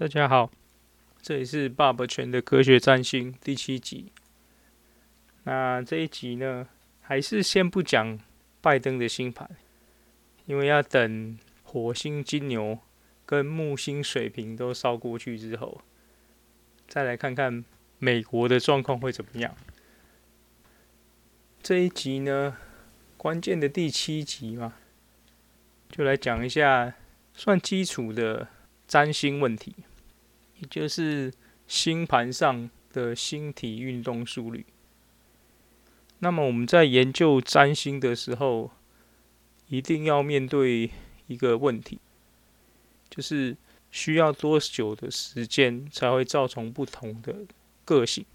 大家好，这里是爸爸全的科学占星第七集。那这一集呢，还是先不讲拜登的星盘，因为要等火星金牛跟木星水瓶都烧过去之后，再来看看美国的状况会怎么样。这一集呢，关键的第七集嘛，就来讲一下算基础的占星问题。也就是星盘上的星体运动速率。那么我们在研究占星的时候，一定要面对一个问题，就是需要多久的时间才会造成不同的个性？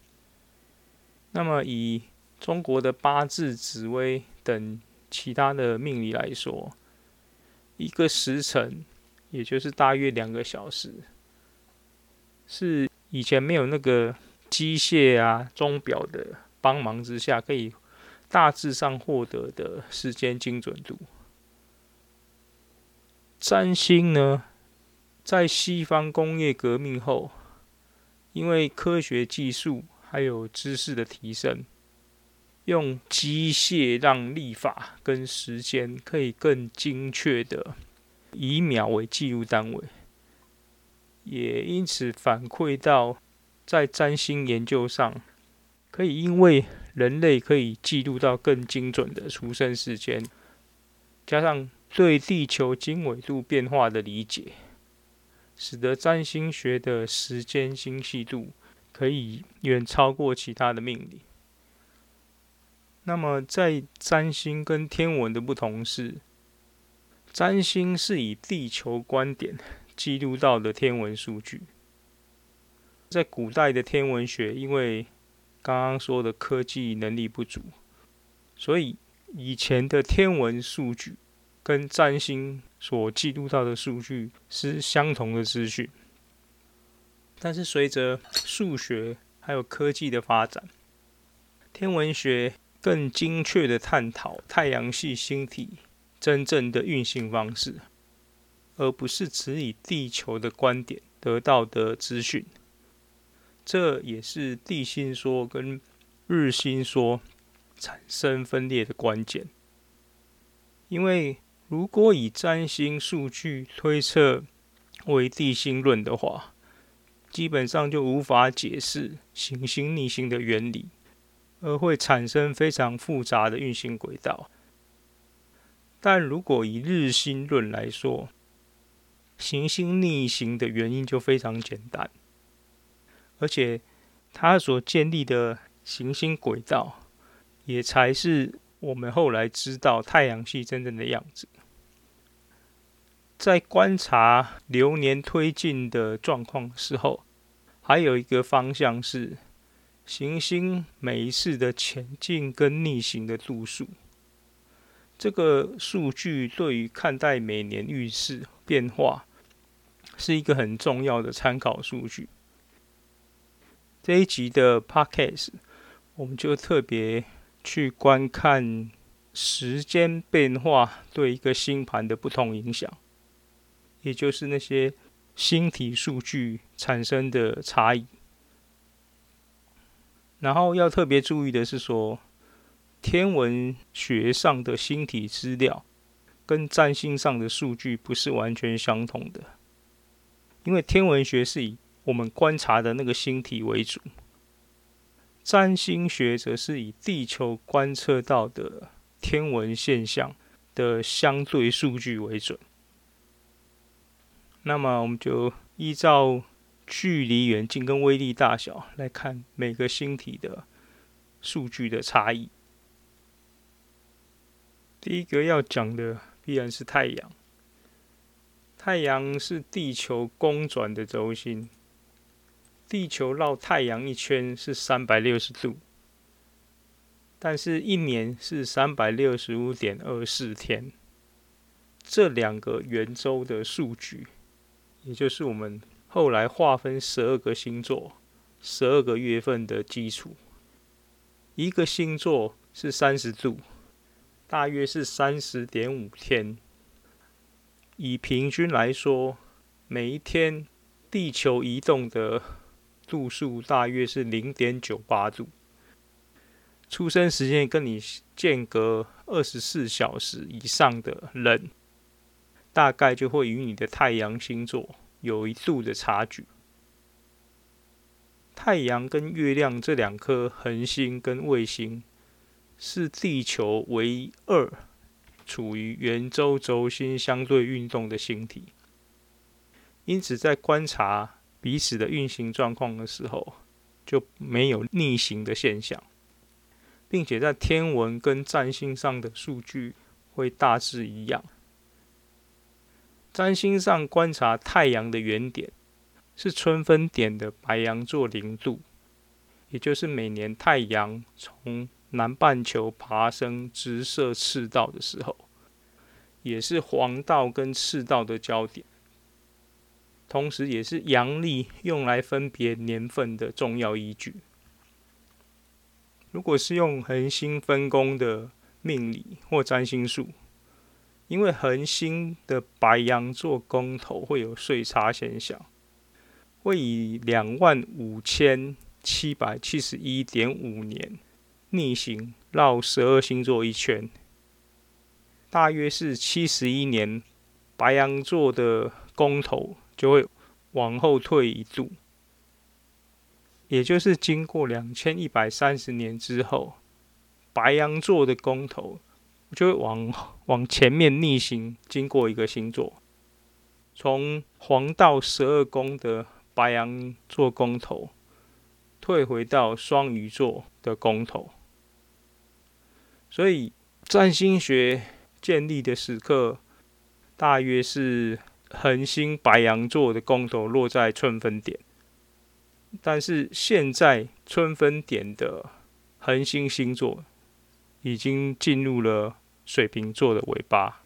那么以中国的八字、紫微等其他的命理来说，一个时辰，也就是大约两个小时。是以前没有那个机械啊、钟表的帮忙之下，可以大致上获得的时间精准度。占星呢，在西方工业革命后，因为科学技术还有知识的提升，用机械让历法跟时间可以更精确的以秒为记录单位。也因此反馈到，在占星研究上，可以因为人类可以记录到更精准的出生时间，加上对地球经纬度变化的理解，使得占星学的时间精细度可以远超过其他的命理。那么，在占星跟天文的不同是，占星是以地球观点。记录到的天文数据，在古代的天文学，因为刚刚说的科技能力不足，所以以前的天文数据跟占星所记录到的数据是相同的资讯。但是随着数学还有科技的发展，天文学更精确的探讨太阳系星体真正的运行方式。而不是只以地球的观点得到的资讯，这也是地心说跟日心说产生分裂的关键。因为如果以占星数据推测为地心论的话，基本上就无法解释行星逆行的原理，而会产生非常复杂的运行轨道。但如果以日心论来说，行星逆行的原因就非常简单，而且它所建立的行星轨道，也才是我们后来知道太阳系真正的样子。在观察流年推进的状况时候，还有一个方向是行星每一次的前进跟逆行的度数。这个数据对于看待每年运势变化是一个很重要的参考数据。这一集的 Podcast，我们就特别去观看时间变化对一个星盘的不同影响，也就是那些星体数据产生的差异。然后要特别注意的是说，天文学上的星体资料跟占星上的数据不是完全相同的，因为天文学是以我们观察的那个星体为主，占星学则是以地球观测到的天文现象的相对数据为准。那么，我们就依照距离远近跟威力大小来看每个星体的数据的差异。第一个要讲的必然是太阳。太阳是地球公转的轴心，地球绕太阳一圈是三百六十度，但是一年是三百六十五点二四天。这两个圆周的数据，也就是我们后来划分十二个星座、十二个月份的基础。一个星座是三十度。大约是三十点五天。以平均来说，每一天地球移动的度数大约是零点九八度。出生时间跟你间隔二十四小时以上的人，大概就会与你的太阳星座有一度的差距。太阳跟月亮这两颗恒星跟卫星，是地球唯二处于圆周轴心相对运动的星体，因此在观察彼此的运行状况的时候，就没有逆行的现象。并且在天文跟占星上的数据会大致一样。占星上观察太阳的原点是春分点的白羊座零度，也就是每年太阳从南半球爬升直射赤道的时候，也是黄道跟赤道的交点，同时也是阳历用来分别年份的重要依据。如果是用恒星分工的命理或占星术，因为恒星的白羊座宫头会有岁差现象，会以两万五千七百七十一点五年逆行绕十二星座一圈，大约是七十一年，白羊座的宫头就会往后退一度。也就是经过两千一百三十年之后，白羊座的宫头就会往往前面逆行，经过一个星座，从黄道十二宫的白羊座宫头退回到双鱼座的宫头。所以占星学建立的时刻，大约是恒星白羊座的宫头落在春分点。但是现在春分点的恒星星座已经进入了水瓶座的尾巴，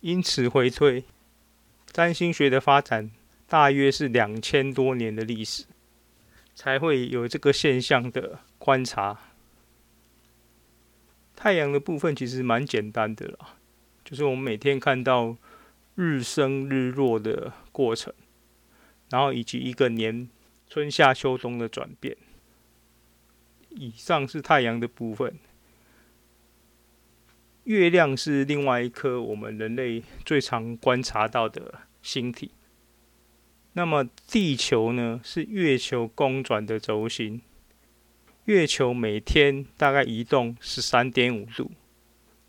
因此回推，占星学的发展大约是两千多年的历史，才会有这个现象的观察。太阳的部分其实蛮简单的啦，就是我们每天看到日升日落的过程。然后以及一个年春夏秋冬的转变。以上是太阳的部分，月亮是另外一颗我们人类最常观察到的星体。那么地球呢，是月球公转的轴心。月球每天大概移动十三点五度，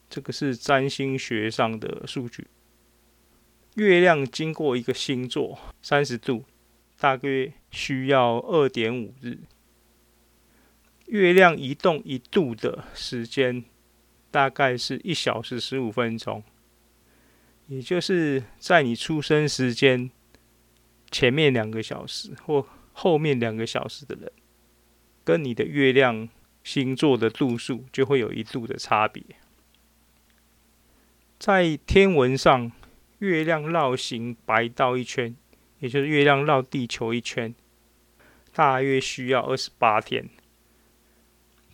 这个是占星学上的数据。月亮经过一个星座三十度。大约需要二点五日，月亮移动一度的时间大概是一小时十五分钟，也就是在你出生时间前面两个小时或后面两个小时的人，跟你的月亮星座的度数就会有一度的差别。在天文上，月亮绕行白道一圈。也就是月亮绕地球一圈，大约需要二十八天。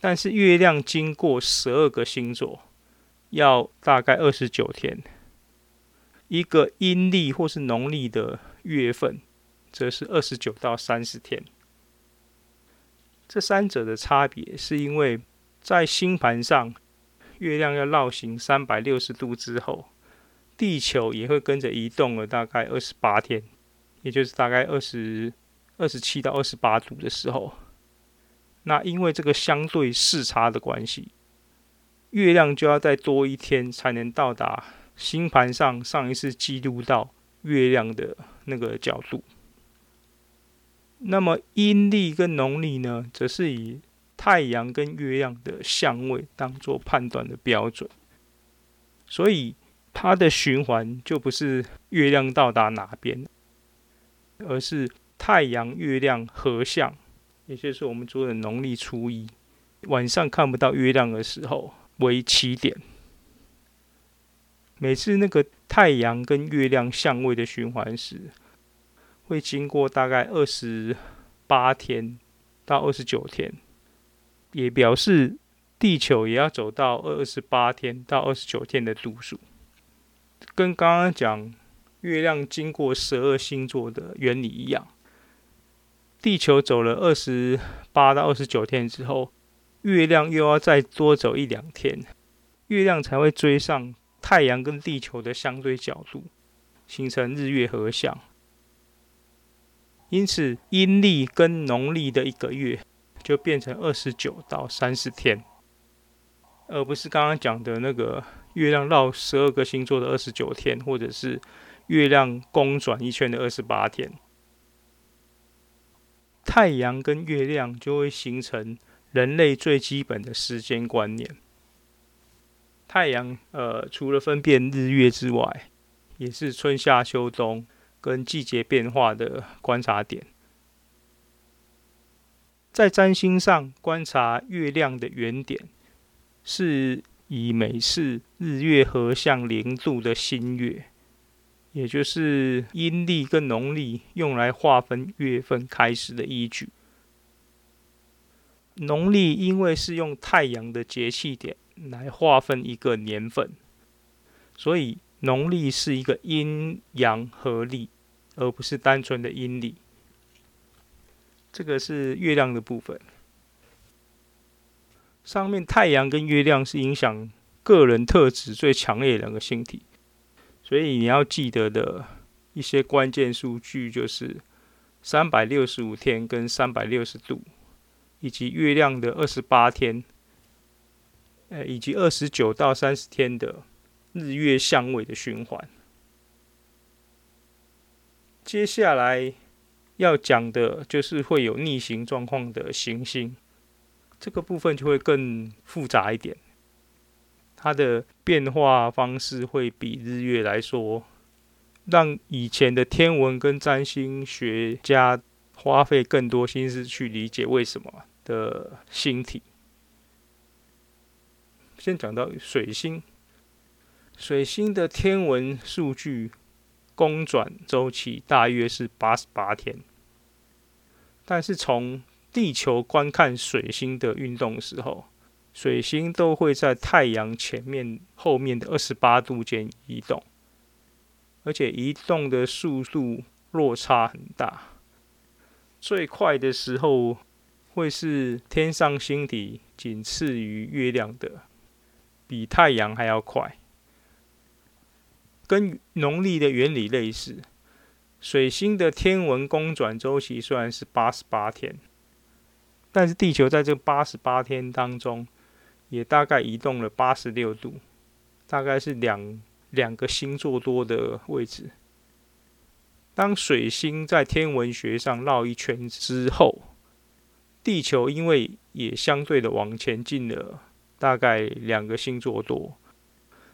但是月亮经过十二个星座，要大概二十九天。一个阴历或是农历的月份，则是二十九到三十天。这三者的差别，是因为在星盘上，月亮要绕行三百六十度之后，地球也会跟着移动了大概二十八天。也就是大概二十二十七到二十八度的时候，那因为这个相对视差的关系，月亮就要再多一天才能到达星盘上上一次记录到月亮的那个角度。那么阴历跟农历呢，则是以太阳跟月亮的相位当做判断的标准，所以它的循环就不是月亮到达哪边。而是太阳、月亮合相，也就是我们说的农历初一晚上看不到月亮的时候为起点。每次那个太阳跟月亮相位的循环时，会经过大概二十八天到二十九天，也表示地球也要走到二十八天到二十九天的度数。跟刚刚讲月亮经过十二星座的原理一样。地球走了二十八到二十九天之后，月亮又要再多走一两天，月亮才会追上太阳跟地球的相对角度，形成日月合相。因此，阴历跟农历的一个月就变成二十九到三十天，而不是刚刚讲的那个月亮绕十二个星座的二十九天，或者是月亮公转一圈的二十八天。太阳跟月亮就会形成人类最基本的时间观念。太阳，呃，除了分辨日月之外，也是春夏秋冬跟季节变化的观察点。在占星上观察月亮的原点，是以每次日月合相零度的新月。也就是阴历跟农历用来划分月份开始的依据。农历因为是用太阳的节气点来划分一个年份，所以农历是一个阴阳合历，而不是单纯的阴历。这个是月亮的部分。上面太阳跟月亮是影响个人特质最强烈的两个星体。所以你要记得的一些关键数据就是三百六十五天跟三百六十度，以及月亮的二十八天，呃，以及二十九到三十天的日月相位的循环。接下来要讲的就是会有逆行状况的行星，这个部分就会更复杂一点。它的变化方式会比日月来说，让以前的天文跟占星学家花费更多心思去理解为什么的星体。先讲到水星，水星的天文数据公转周期大约是八十八天，但是从地球观看水星的运动时候，水星都会在太阳前面、后面的二十八度间移动，而且移动的速度落差很大。最快的时候会是天上星体仅次于月亮的，比太阳还要快。跟农历的原理类似，水星的天文公转周期虽然是八十八天，但是地球在这八十八天当中，也大概移动了八十六度，大概是两两个星座多的位置。当水星在天文学上绕一圈之后，地球因为也相对的往前进了大概两个星座多，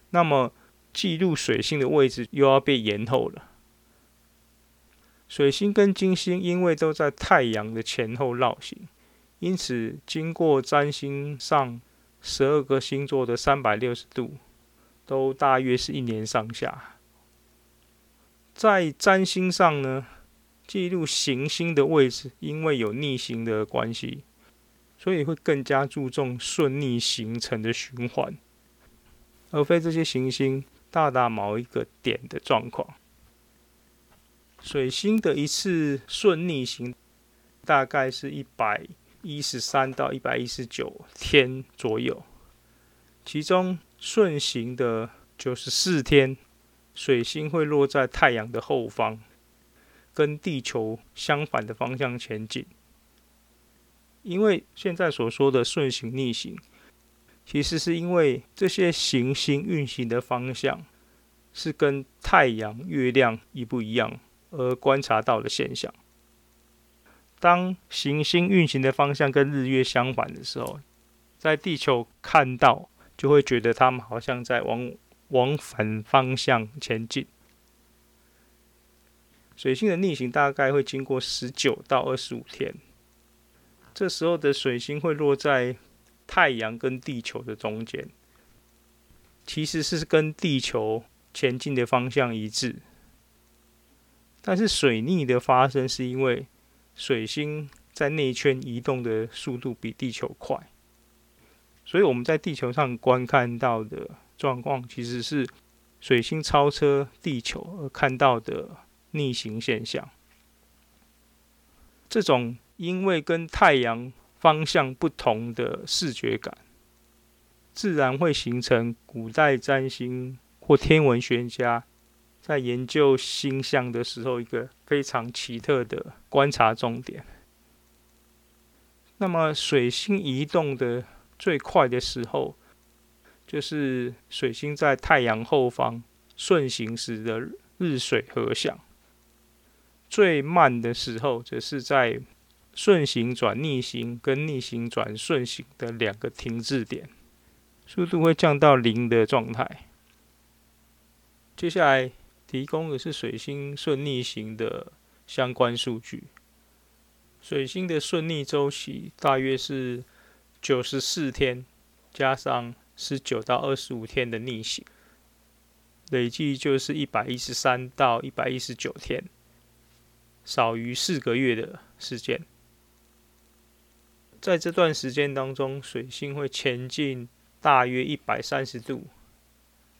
那么记录水星的位置又要被延后了。水星跟金星因为都在太阳的前后绕行，因此经过占星上。十二个星座的三百六十度，都大约是一年上下。在占星上呢，记录行星的位置，因为有逆行的关系，所以会更加注重顺逆形成的循环，而非这些行星大大某一个点的状况。水星的一次顺逆行，大概是一百。一十三到一百一十九天左右，其中顺行的九十四天，水星会落在太阳的后方，跟地球相反的方向前进。因为现在所说的顺行逆行，其实是因为这些行星运行的方向是跟太阳、月亮一不一样而观察到的现象。当行星运行的方向跟日月相反的时候，在地球看到就会觉得它们好像在往往反方向前进。水星的逆行大概会经过十九到二十五天，这时候的水星会落在太阳跟地球的中间，其实是跟地球前进的方向一致。但是水逆的发生是因为。水星在内圈移动的速度比地球快，所以我们在地球上观看到的状况，其实是水星超车地球而看到的逆行现象。这种因为跟太阳方向不同的视觉感，自然会形成古代占星或天文学家在研究星象的时候一个非常奇特的观察重点。那么，水星移动的最快的时候，就是水星在太阳后方顺行时的日水合相；最慢的时候，则是在顺行转逆行跟逆行转顺行的两个停滞点。速度会降到零的状态。接下来提供的是水星顺逆行的相关数据。水星的顺逆周期大约是九十四天，加上十九到二十五天的逆行，累计就是一百一十三到一百一十九天，少于四个月的时间。在这段时间当中，水星会前进。大约一百三十度，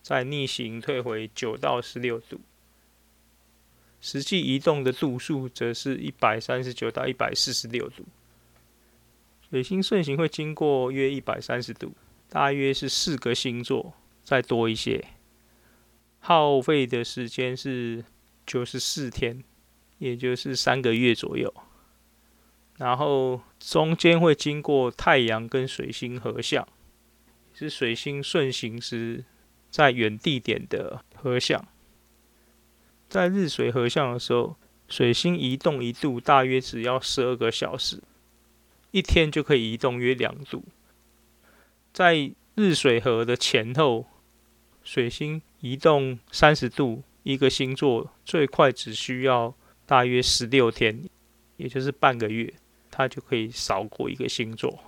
再逆行退回九到十六度，实际移动的度数则是一百三十九到一百四十六度。水星顺行会经过约一百三十度，大约是四个星座，再多一些，耗费的时间是九十四天，也就是三个月左右。然后中间会经过太阳跟水星合相。是水星顺行时在远地点的合相，在日水合相的时候，水星移动一度大约只要十二个小时，一天就可以移动约两度。在日水合的前后，水星移动三十度，一个星座最快只需要大约十六天，也就是半个月，它就可以扫过一个星座。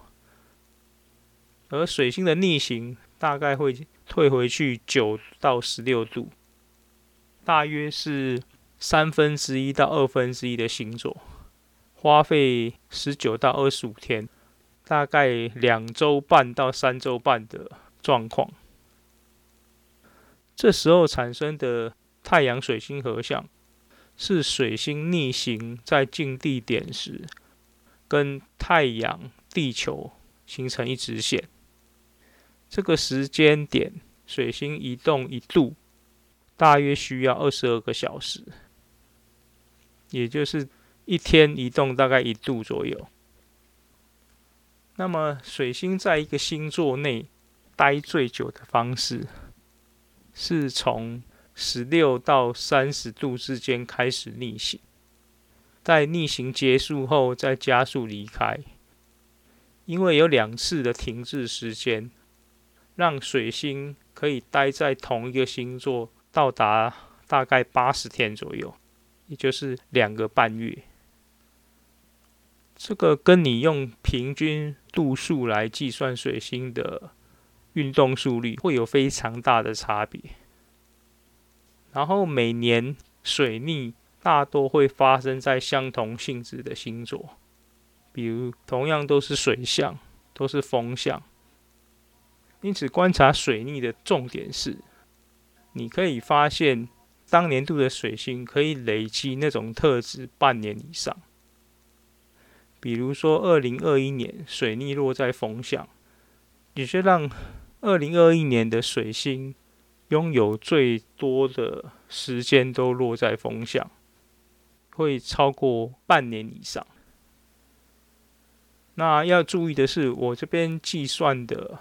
而水星的逆行大概会退回去九到十六度，大约是三分之一到二分之一的星座，花费十九到二十五天，大概两周半到三周半的状况。这时候产生的太阳水星合相，是水星逆行在近地点时，跟太阳、地球形成一直线。这个时间点，水星移动一度，大约需要二十二个小时，也就是一天移动大概一度左右。那么，水星在一个星座内待最久的方式，是从十六到三十度之间开始逆行，在逆行结束后再加速离开，因为有两次的停滞时间。让水星可以待在同一个星座到达大概八十天左右，也就是两个半月。这个跟你用平均度数来计算水星的运动速率会有非常大的差别。然后每年水逆大多会发生在相同性质的星座，比如同样都是水象，都是风象。因此，观察水逆的重点是，你可以发现当年度的水星可以累积那种特质半年以上。比如说，二零二一年水逆落在风象，也就让二零二一年的水星拥有最多的时间都落在风象，会超过半年以上。那要注意的是，我这边计算的。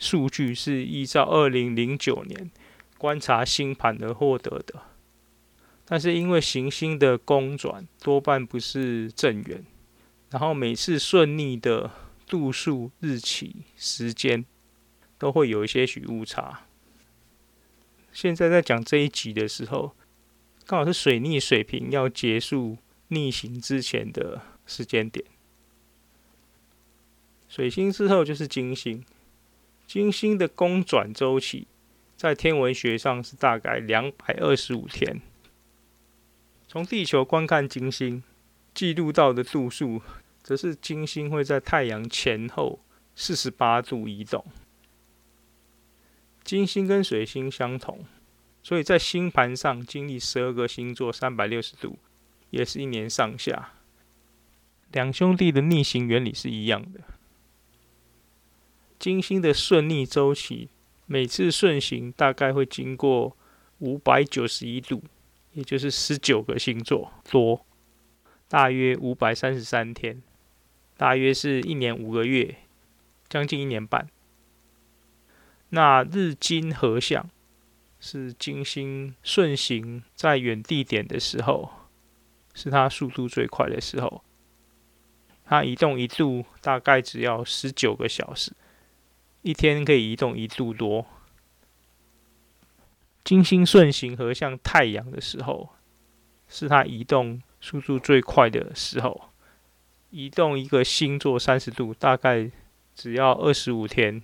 数据是依照二零零九年观察星盘而获得的，但是因为行星的公转多半不是正圆，然后每次顺逆的度数、日期、时间都会有一些许误差。现在在讲这一集的时候，刚好是水逆水平要结束逆行之前的时间点，水星之后就是金星。金星的公转周期在天文学上是大概两百二十五天。从地球观看金星，记录到的度数，则是金星会在太阳前后四十八度移动。金星跟水星相同，所以在星盘上经历十二个星座三百六十度，也是一年上下。两兄弟的逆行原理是一样的。金星的顺逆周期，每次顺行大概会经过五百九十一度，也就是十九个星座多，大约五百三十三天，大约是一年五个月，将近一年半。那日金合相是金星顺行在远地点的时候，是它速度最快的时候。它移动一度大概只要十九个小时，一天可以移动一度多。金星顺行和向太阳的时候，是它移动速度最快的时候。移动一个星座三十度，大概只要二十五天，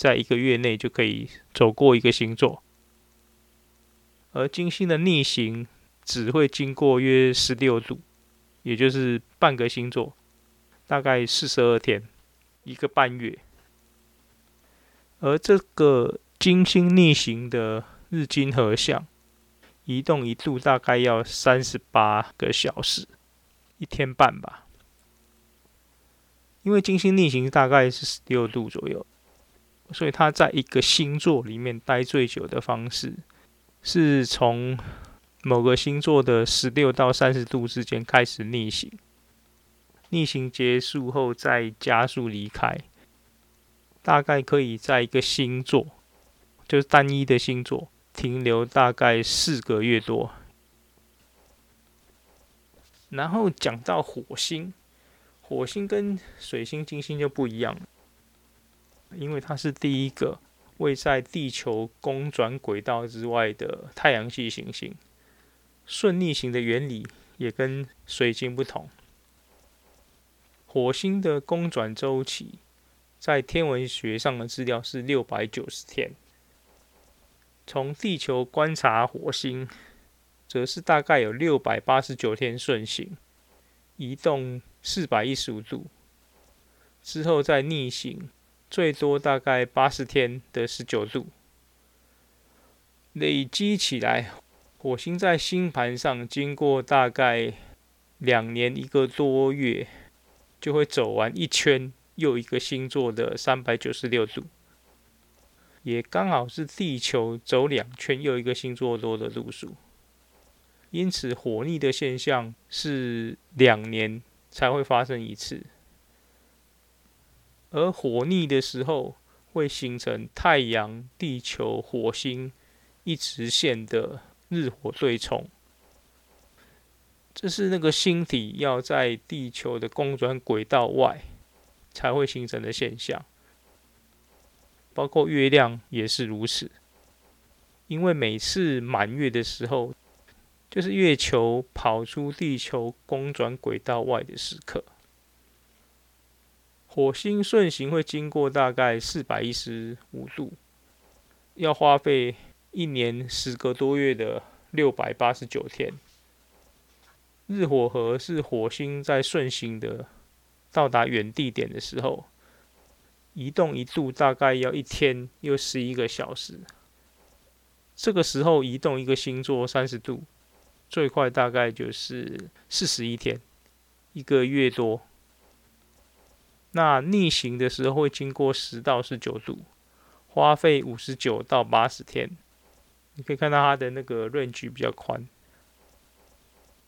在一个月内就可以走过一个星座。而金星的逆行只会经过约十六度。也就是半个星座，大概四十二天，一个半月。而这个金星逆行的日金合相，移动一度大概要三十八个小时，一天半吧。因为金星逆行大概是十六度左右，所以它在一个星座里面待最久的方式，是从。某个星座的十六到三十度之间开始逆行，逆行结束后再加速离开，大概可以在一个星座，就是单一的星座停留大概四个月多。然后讲到火星，火星跟水星、金星就不一样了，因为它是第一个位在地球公转轨道之外的太阳系行星。顺逆行的原理也跟水星不同。火星的公转周期，在天文学上的资料是六百九十天。从地球观察火星，则是大概有六百八十九天顺行，移动四百一十五度，之后再逆行，最多大概八十天的十九度，累积起来。火星在星盘上经过大概两年一个多月，就会走完一圈又一个星座的三百九十六度，也刚好是地球走两圈又一个星座多的路数。因此，火逆的现象是两年才会发生一次，而火逆的时候会形成太阳、地球、火星一直线的。日火对冲，这是那个星体要在地球的公转轨道外才会形成的现象，包括月亮也是如此。因为每次满月的时候，就是月球跑出地球公转轨道外的时刻。火星顺行会经过大概四百一十五度，要花费。一年十个多月的六百八十九天，日火合是火星在顺行的到达远地点的时候，移动一度大概要一天又十一个小时。这个时候移动一个星座三十度，最快大概就是四十一天，一个月多。那逆行的时候会经过十到十九度，花费五十九到八十天。你可以看到它的那个 range 比较宽。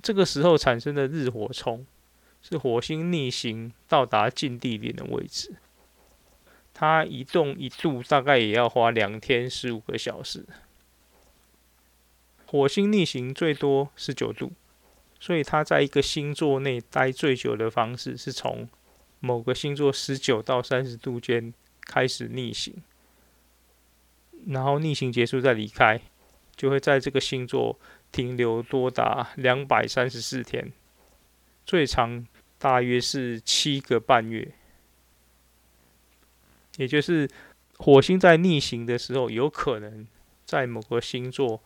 这个时候产生的日火冲是火星逆行到达近地点的位置，它移动一度大概也要花两天十五个小时。火星逆行最多十九度，所以它在一个星座内待最久的方式是从某个星座十九到三十度间开始逆行，然后逆行结束再离开。就会在这个星座停留多达两百三十四天，最长大约是七个半月。也就是火星在逆行的时候，有可能在某个星座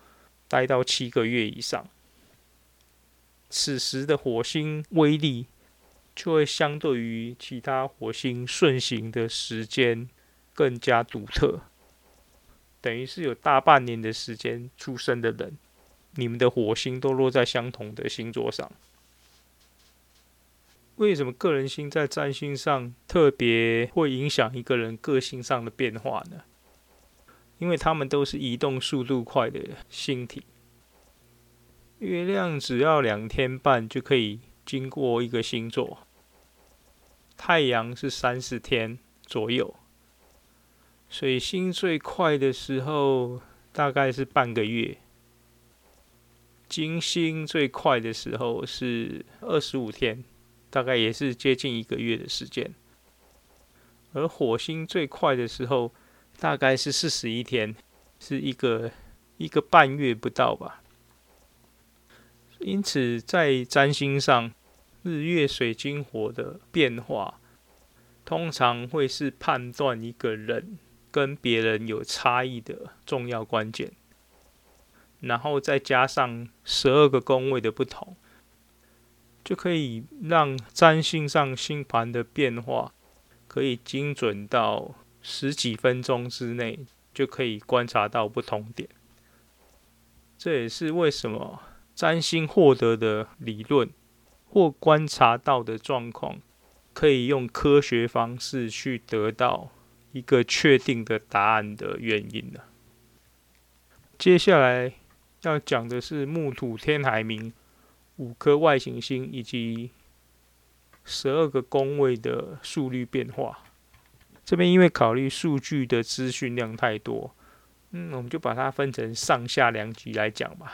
待到七个月以上。此时的火星威力就会相对于其他火星顺行的时间更加独特。等于是有大半年的时间出生的人，你们的火星都落在相同的星座上。为什么个人星在占星上特别会影响一个人个性上的变化呢？因为他们都是移动速度快的星体。月亮只要两天半就可以经过一个星座，太阳是三十天左右。水星最快的时候大概是半个月，金星最快的时候是二十五天。大概也是接近一个月的时间，而火星最快的时候大概是四十一天，是一个一个半月不到吧。因此，在占星上，日月水金火的变化，通常会是判断一个人跟别人有差异的重要关键。然后再加上十二个宫位的不同。就可以让占星上星盘的变化可以精准到十几分钟之内就可以观察到不同点。这也是为什么占星获得的理论或观察到的状况，可以用科学方式去得到一个确定的答案的原因了。接下来要讲的是木土天海冥。五颗外行星以及十二个宫位的速率变化，这边因为考虑数据的资讯量太多，嗯，我们就把它分成上下两集来讲吧。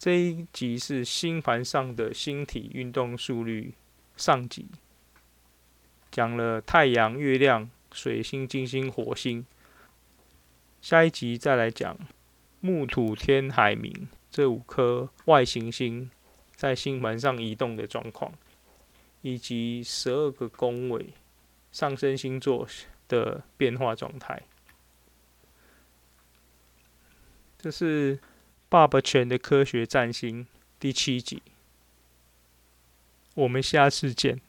这一集是星盘上的星体运动速率上集，讲了太阳、月亮、水星、金星、火星。下一集再来讲木土天海冥。这五颗外行星在星盘上移动的状况，以及十二个宫位上升星座的变化状态。这是爸爸犬的科学占星第七集，我们下次见。